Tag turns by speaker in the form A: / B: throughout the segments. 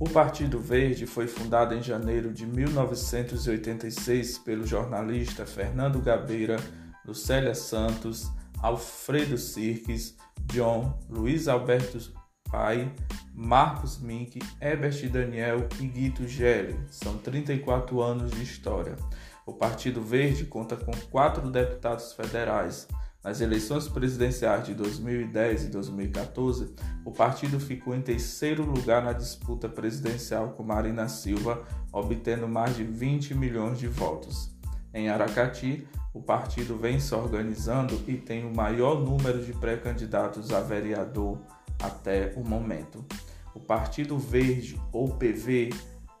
A: O Partido Verde foi fundado em janeiro de 1986 pelo jornalista Fernando Gabeira, Lucélia Santos, Alfredo Sirques, John, Luiz Alberto Pai, Marcos Mink, Ebert Daniel e Guito Gelli. São 34 anos de história. O Partido Verde conta com quatro deputados federais. Nas eleições presidenciais de 2010 e 2014, o partido ficou em terceiro lugar na disputa presidencial com Marina Silva, obtendo mais de 20 milhões de votos. Em Aracati, o partido vem se organizando e tem o maior número de pré-candidatos a vereador até o momento. O Partido Verde, ou PV,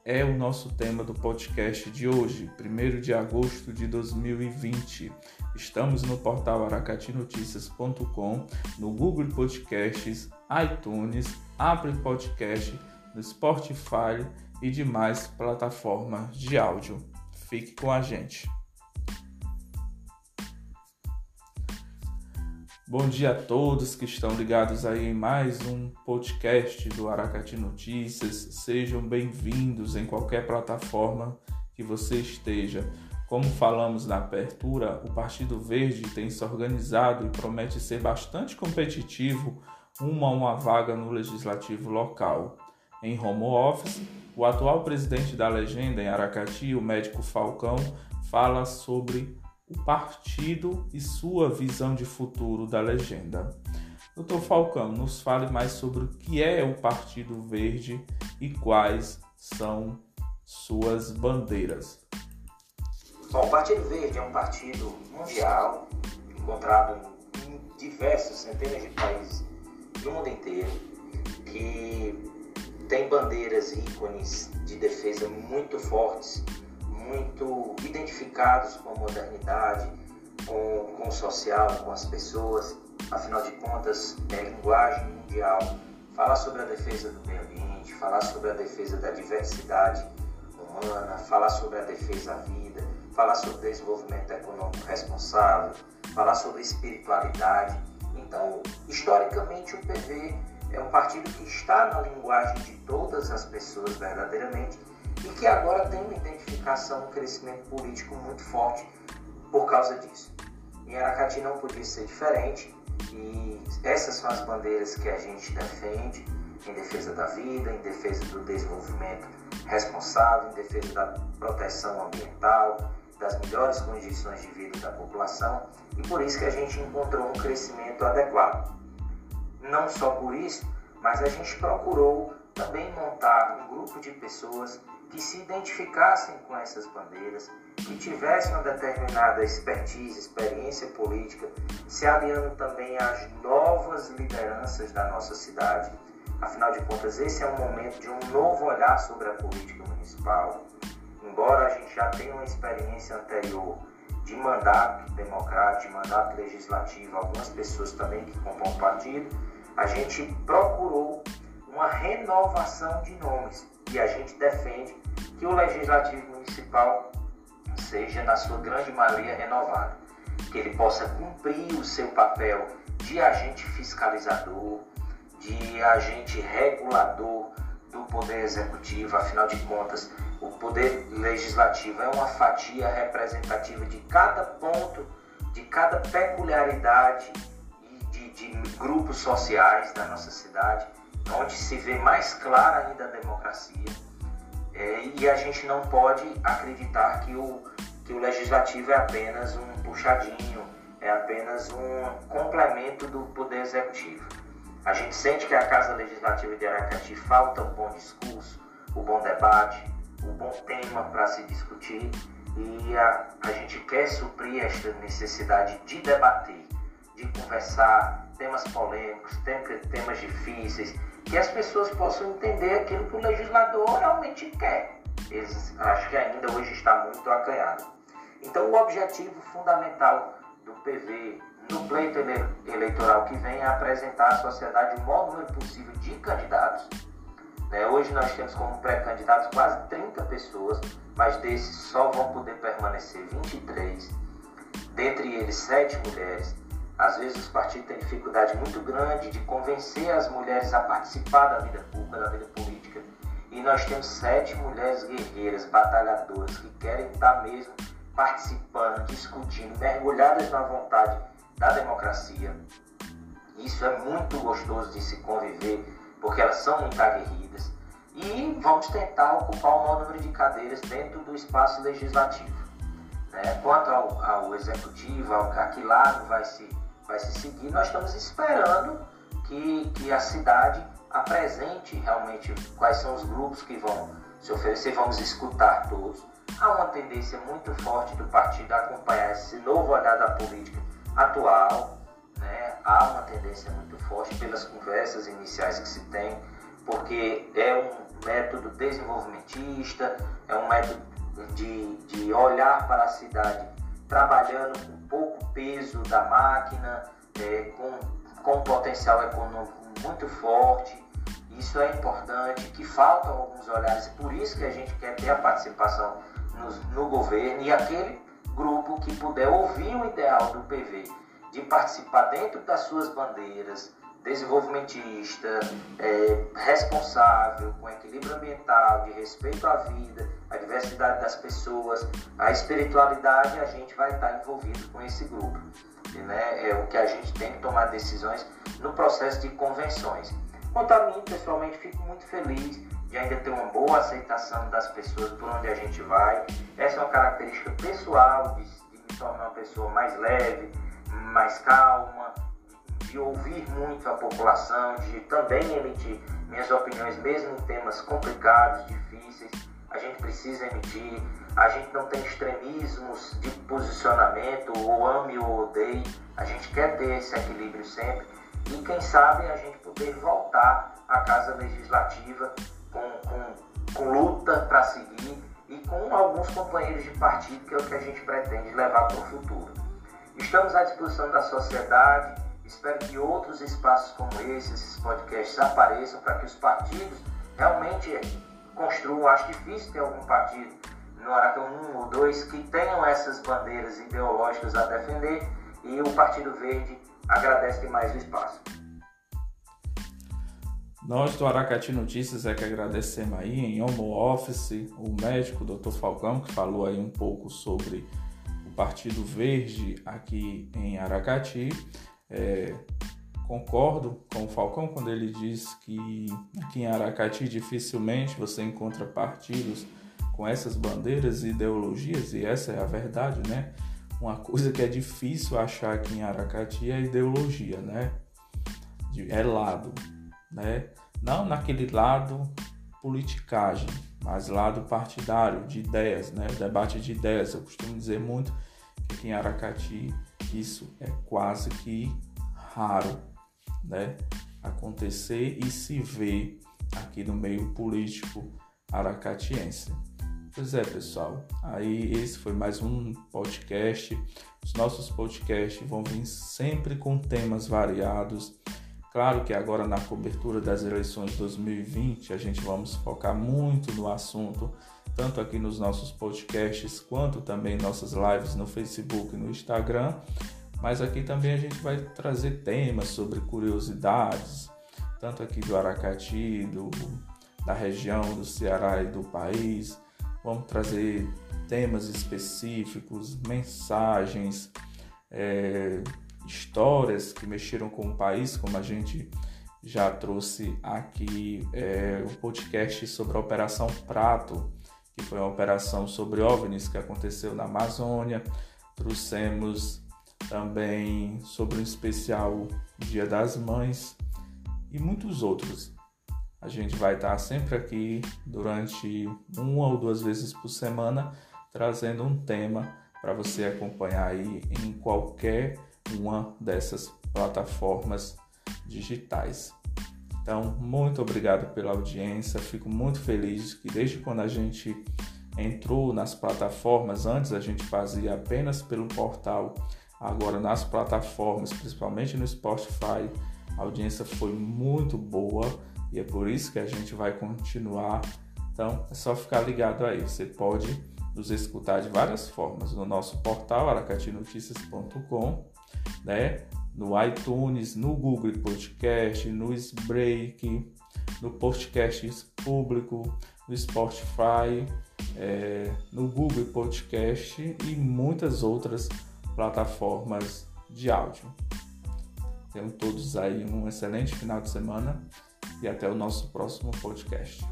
A: é o nosso tema do podcast de hoje, 1 de agosto de 2020. Estamos no portal aracatinoticias.com, no Google Podcasts, iTunes, Apple Podcast, no Spotify e demais plataformas de áudio. Fique com a gente. Bom dia a todos que estão ligados aí em mais um podcast do Aracati Notícias. Sejam bem-vindos em qualquer plataforma que você esteja. Como falamos na abertura, o Partido Verde tem se organizado e promete ser bastante competitivo rumo a uma vaga no legislativo local. Em home office, o atual presidente da legenda em Aracati, o médico Falcão, fala sobre o partido e sua visão de futuro da legenda. Doutor Falcão, nos fale mais sobre o que é o Partido Verde e quais são suas bandeiras.
B: Bom, o Partido Verde é um partido mundial encontrado em diversos, centenas de países do mundo inteiro, que tem bandeiras e ícones de defesa muito fortes muito identificados com a modernidade, com, com o social, com as pessoas. Afinal de contas, é linguagem mundial. Falar sobre a defesa do meio ambiente, falar sobre a defesa da diversidade humana, falar sobre a defesa da vida, falar sobre desenvolvimento econômico responsável, falar sobre espiritualidade. Então, historicamente, o PV é um partido que está na linguagem de todas as pessoas verdadeiramente e que agora tem uma identificação, um crescimento político muito forte por causa disso. Em Aracati não podia ser diferente e essas são as bandeiras que a gente defende em defesa da vida, em defesa do desenvolvimento responsável, em defesa da proteção ambiental, das melhores condições de vida da população e por isso que a gente encontrou um crescimento adequado. Não só por isso, mas a gente procurou também montar um grupo de pessoas que se identificassem com essas bandeiras, que tivessem uma determinada expertise, experiência política, se aliando também às novas lideranças da nossa cidade. Afinal de contas, esse é um momento de um novo olhar sobre a política municipal. Embora a gente já tenha uma experiência anterior de mandato democrático, mandato legislativo, algumas pessoas também que compõem o partido, a gente procurou uma renovação de nomes. E a gente defende que o legislativo municipal seja, na sua grande maioria, renovado, que ele possa cumprir o seu papel de agente fiscalizador, de agente regulador do poder executivo, afinal de contas, o poder legislativo é uma fatia representativa de cada ponto, de cada peculiaridade de, de grupos sociais da nossa cidade onde se vê mais clara ainda a democracia. É, e a gente não pode acreditar que o, que o legislativo é apenas um puxadinho, é apenas um complemento do poder executivo. A gente sente que a Casa Legislativa de Aracati falta um bom discurso, o um bom debate, um bom tema para se discutir e a, a gente quer suprir esta necessidade de debater, de conversar temas polêmicos, temas difíceis, que as pessoas possam entender aquilo que o legislador realmente quer. Eles, acho que ainda hoje está muito acanhado. Então, o objetivo fundamental do PV no pleito eleitoral que vem é apresentar à sociedade o maior número possível de candidatos. Né? Hoje nós temos como pré-candidatos quase 30 pessoas, mas desses só vão poder permanecer 23, dentre eles 7 mulheres às vezes os partidos têm dificuldade muito grande de convencer as mulheres a participar da vida pública, da vida política. E nós temos sete mulheres guerreiras, batalhadoras, que querem estar mesmo participando, discutindo, mergulhadas na vontade da democracia. Isso é muito gostoso de se conviver, porque elas são muito aguerridas. E vamos tentar ocupar o maior número de cadeiras dentro do espaço legislativo. Né? Quanto ao, ao executivo, ao que lado vai se, vai se seguir, nós estamos esperando que, que a cidade apresente realmente quais são os grupos que vão se oferecer, vamos escutar todos. Há uma tendência muito forte do partido a acompanhar esse novo olhar da política atual? Há uma tendência muito forte pelas conversas iniciais que se tem, porque é um método desenvolvimentista, é um método de, de olhar para a cidade trabalhando com pouco peso da máquina, é, com, com potencial econômico muito forte. Isso é importante, que faltam alguns olhares, e por isso que a gente quer ter a participação no, no governo e aquele grupo que puder ouvir o ideal do PV, de participar dentro das suas bandeiras, desenvolvimentista, é, responsável, com equilíbrio ambiental, de respeito à vida, à diversidade das pessoas, a espiritualidade, a gente vai estar envolvido com esse grupo. Né? É o que a gente tem que tomar decisões no processo de convenções. Quanto a mim, pessoalmente, fico muito feliz de ainda ter uma boa aceitação das pessoas por onde a gente vai. Essa é uma característica pessoal de, de me tornar uma pessoa mais leve, mais calma, de ouvir muito a população, de também emitir minhas opiniões, mesmo em temas complicados, difíceis. A gente precisa emitir, a gente não tem extremismos de posicionamento, ou ame ou odeie, a gente quer ter esse equilíbrio sempre. E quem sabe a gente poder voltar à Casa Legislativa com, com, com luta para seguir e com alguns companheiros de partido, que é o que a gente pretende levar para o futuro. Estamos à disposição da sociedade, espero que outros espaços como esse, esses podcasts apareçam para que os partidos realmente construam. Acho difícil ter algum partido no Aracão 1 ou 2 que tenham essas bandeiras ideológicas a defender e o Partido Verde agradece demais o espaço.
A: Nós do Aracati Notícias é que agradecemos aí em home office o médico Dr. Falcão que falou aí um pouco sobre Partido Verde aqui em Aracati. É, concordo com o Falcão quando ele diz que aqui em Aracati dificilmente você encontra partidos com essas bandeiras e ideologias, e essa é a verdade, né? Uma coisa que é difícil achar aqui em Aracati é ideologia, né? É lado, né? Não naquele lado politicagem, mas lado partidário, de ideias, né? Debate de ideias. Eu costumo dizer muito que aqui em Aracati isso é quase que raro, né? Acontecer e se ver aqui no meio político aracatiense. Pois é, pessoal. Aí esse foi mais um podcast. Os nossos podcasts vão vir sempre com temas variados Claro que agora na cobertura das eleições 2020 a gente vamos focar muito no assunto, tanto aqui nos nossos podcasts quanto também nossas lives no Facebook e no Instagram. Mas aqui também a gente vai trazer temas sobre curiosidades, tanto aqui do Aracati, do, da região do Ceará e do país. Vamos trazer temas específicos, mensagens. É, histórias que mexeram com o país, como a gente já trouxe aqui é, o podcast sobre a Operação Prato, que foi uma operação sobre OVNIs que aconteceu na Amazônia. Trouxemos também sobre um especial Dia das Mães e muitos outros. A gente vai estar sempre aqui durante uma ou duas vezes por semana trazendo um tema para você acompanhar aí em qualquer uma dessas plataformas digitais. Então, muito obrigado pela audiência. Fico muito feliz que desde quando a gente entrou nas plataformas, antes a gente fazia apenas pelo portal, agora nas plataformas, principalmente no Spotify, a audiência foi muito boa e é por isso que a gente vai continuar. Então, é só ficar ligado aí. Você pode nos escutar de várias formas no nosso portal aracatinoticias.com né? No iTunes, no Google Podcast, no Spreak, no podcast público, no Spotify, é, no Google Podcast e muitas outras plataformas de áudio. Tenham todos aí um excelente final de semana e até o nosso próximo podcast.